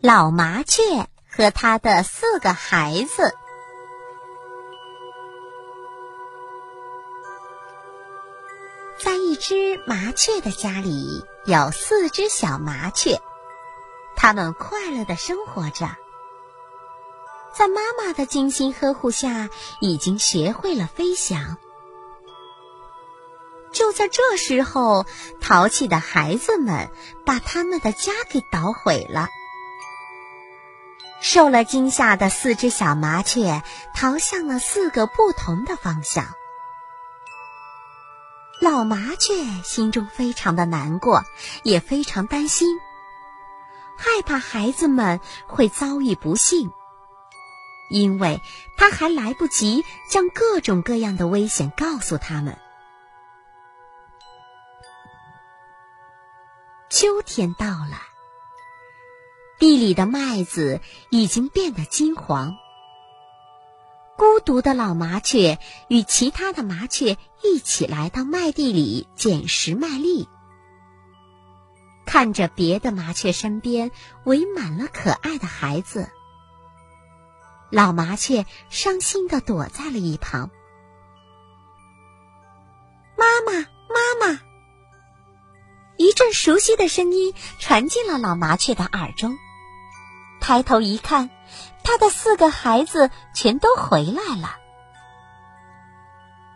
老麻雀和他的四个孩子。在一只麻雀的家里，有四只小麻雀，它们快乐的生活着，在妈妈的精心呵护下，已经学会了飞翔。就在这时候，淘气的孩子们把他们的家给捣毁了。受了惊吓的四只小麻雀逃向了四个不同的方向。老麻雀心中非常的难过，也非常担心，害怕孩子们会遭遇不幸，因为他还来不及将各种各样的危险告诉他们。秋天到了，地里的麦子已经变得金黄。孤独的老麻雀与其他的麻雀一起来到麦地里捡拾麦粒，看着别的麻雀身边围满了可爱的孩子，老麻雀伤心的躲在了一旁。妈妈，妈妈！一阵熟悉的声音传进了老麻雀的耳中，抬头一看，他的四个孩子全都回来了。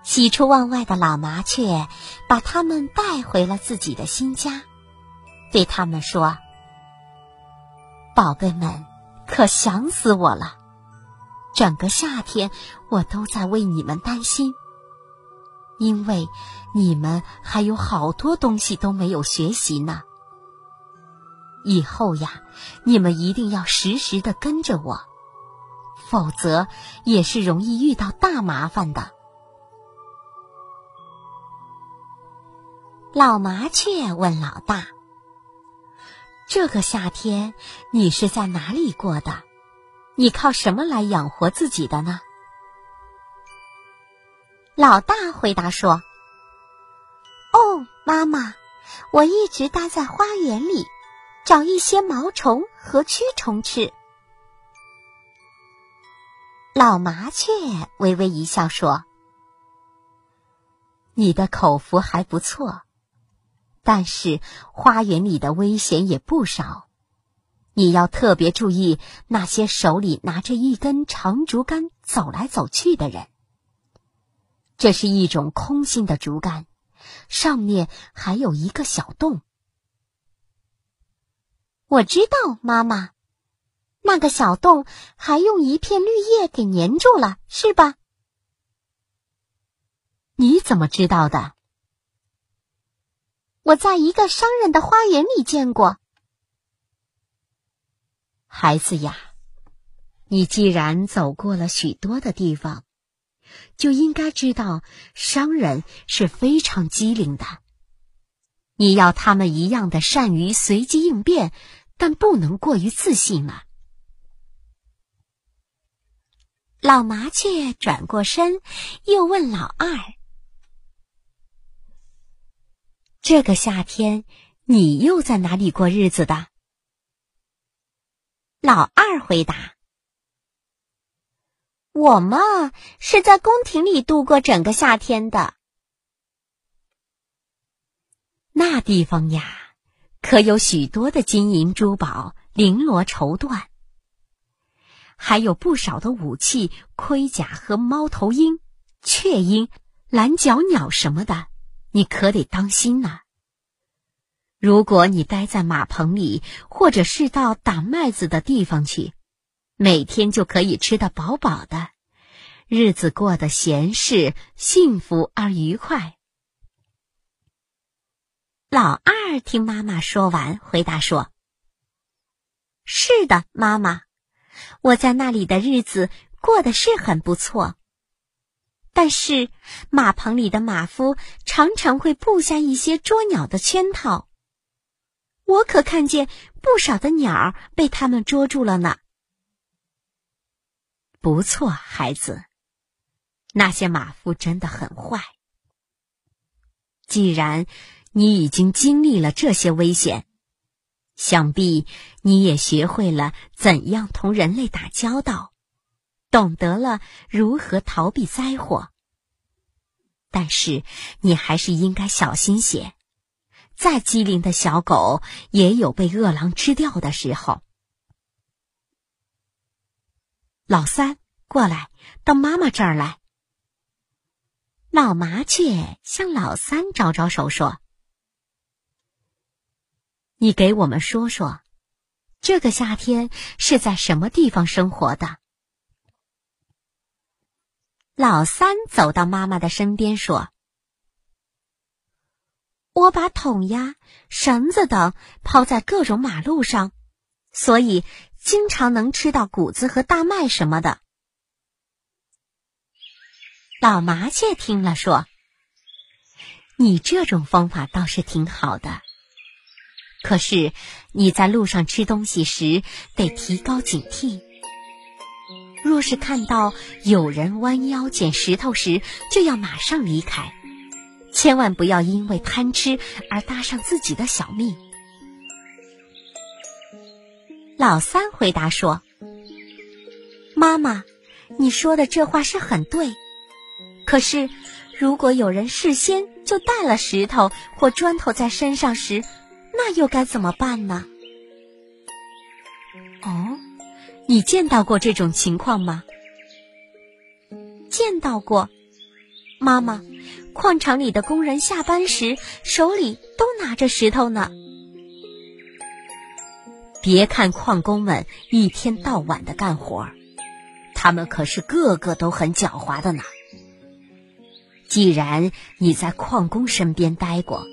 喜出望外的老麻雀把他们带回了自己的新家，对他们说：“宝贝们，可想死我了！整个夏天我都在为你们担心。”因为你们还有好多东西都没有学习呢。以后呀，你们一定要时时的跟着我，否则也是容易遇到大麻烦的。老麻雀问老大：“这个夏天你是在哪里过的？你靠什么来养活自己的呢？”老大回答说：“哦，妈妈，我一直待在花园里，找一些毛虫和蛆虫吃。”老麻雀微微一笑说：“你的口福还不错，但是花园里的危险也不少，你要特别注意那些手里拿着一根长竹竿走来走去的人。”这是一种空心的竹竿，上面还有一个小洞。我知道，妈妈，那个小洞还用一片绿叶给粘住了，是吧？你怎么知道的？我在一个商人的花园里见过。孩子呀，你既然走过了许多的地方。就应该知道，商人是非常机灵的。你要他们一样的善于随机应变，但不能过于自信了。老麻雀转过身，又问老二：“这个夏天，你又在哪里过日子的？”老二回答。我嘛是在宫廷里度过整个夏天的。那地方呀，可有许多的金银珠宝、绫罗绸缎，还有不少的武器、盔甲和猫头鹰、雀鹰、蓝脚鸟什么的，你可得当心呐。如果你待在马棚里，或者是到打麦子的地方去。每天就可以吃得饱饱的，日子过得闲适、幸福而愉快。老二听妈妈说完，回答说：“是的，妈妈，我在那里的日子过得是很不错。但是马棚里的马夫常常会布下一些捉鸟的圈套，我可看见不少的鸟被他们捉住了呢。”不错，孩子，那些马夫真的很坏。既然你已经经历了这些危险，想必你也学会了怎样同人类打交道，懂得了如何逃避灾祸。但是你还是应该小心些，再机灵的小狗也有被饿狼吃掉的时候。老三，过来，到妈妈这儿来。老麻雀向老三招招手说。你给我们说说，这个夏天是在什么地方生活的？老三走到妈妈的身边说：“我把桶呀、绳子等抛在各种马路上，所以经常能吃到谷子和大麦什么的。”老麻雀听了说：“你这种方法倒是挺好的。”可是你在路上吃东西时得提高警惕。若是看到有人弯腰捡石头时，就要马上离开，千万不要因为贪吃而搭上自己的小命。老三回答说：“妈妈，你说的这话是很对。可是，如果有人事先就带了石头或砖头在身上时，”那又该怎么办呢？哦，你见到过这种情况吗？见到过，妈妈。矿场里的工人下班时手里都拿着石头呢。别看矿工们一天到晚的干活，他们可是个个都很狡猾的呢。既然你在矿工身边待过。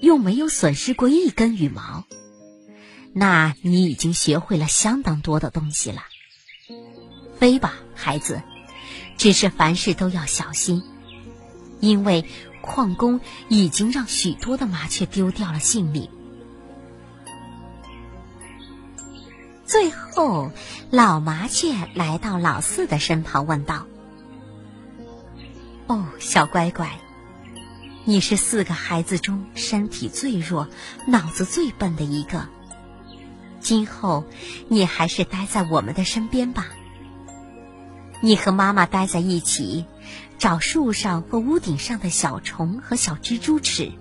又没有损失过一根羽毛，那你已经学会了相当多的东西了。飞吧，孩子，只是凡事都要小心，因为矿工已经让许多的麻雀丢掉了性命。最后，老麻雀来到老四的身旁，问道：“哦，小乖乖。”你是四个孩子中身体最弱、脑子最笨的一个。今后你还是待在我们的身边吧。你和妈妈待在一起，找树上或屋顶上的小虫和小蜘蛛吃，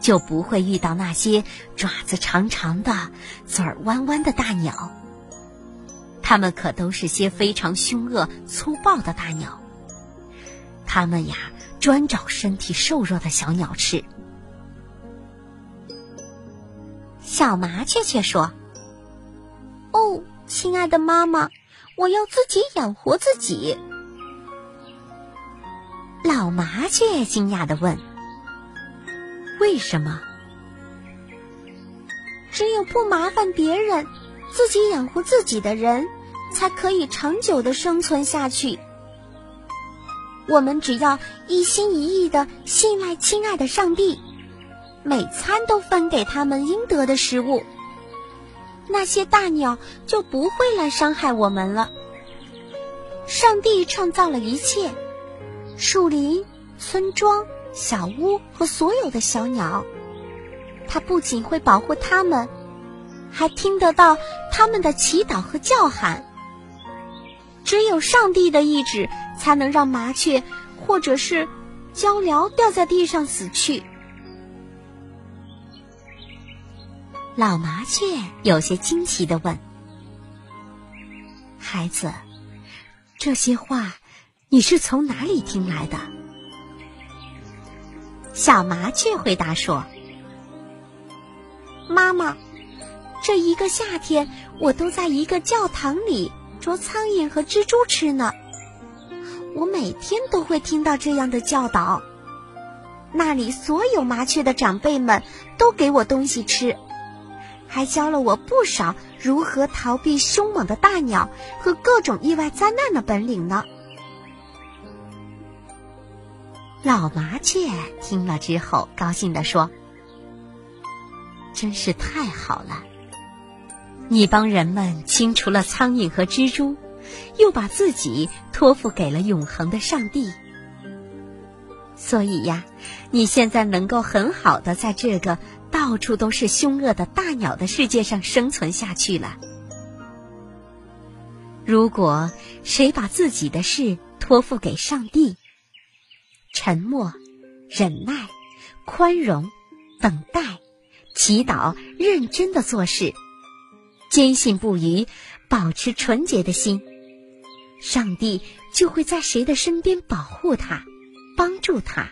就不会遇到那些爪子长长的、嘴儿弯弯的大鸟。它们可都是些非常凶恶、粗暴的大鸟。它们呀。专找身体瘦弱的小鸟吃。小麻雀却说：“哦，亲爱的妈妈，我要自己养活自己。”老麻雀惊讶的问：“为什么？只有不麻烦别人，自己养活自己的人，才可以长久的生存下去。”我们只要一心一意的信赖亲爱的上帝，每餐都分给他们应得的食物，那些大鸟就不会来伤害我们了。上帝创造了一切，树林、村庄、小屋和所有的小鸟，他不仅会保护它们，还听得到他们的祈祷和叫喊。只有上帝的意志。才能让麻雀或者是鹪鹩掉在地上死去。老麻雀有些惊奇的问：“孩子，这些话你是从哪里听来的？”小麻雀回答说：“妈妈，这一个夏天我都在一个教堂里捉苍蝇和蜘蛛吃呢。”我每天都会听到这样的教导，那里所有麻雀的长辈们都给我东西吃，还教了我不少如何逃避凶猛的大鸟和各种意外灾难的本领呢。老麻雀听了之后，高兴地说：“真是太好了，你帮人们清除了苍蝇和蜘蛛。”又把自己托付给了永恒的上帝，所以呀，你现在能够很好的在这个到处都是凶恶的大鸟的世界上生存下去了。如果谁把自己的事托付给上帝，沉默、忍耐、宽容、等待、祈祷、认真的做事，坚信不渝，保持纯洁的心，上帝就会在谁的身边保护他，帮助他。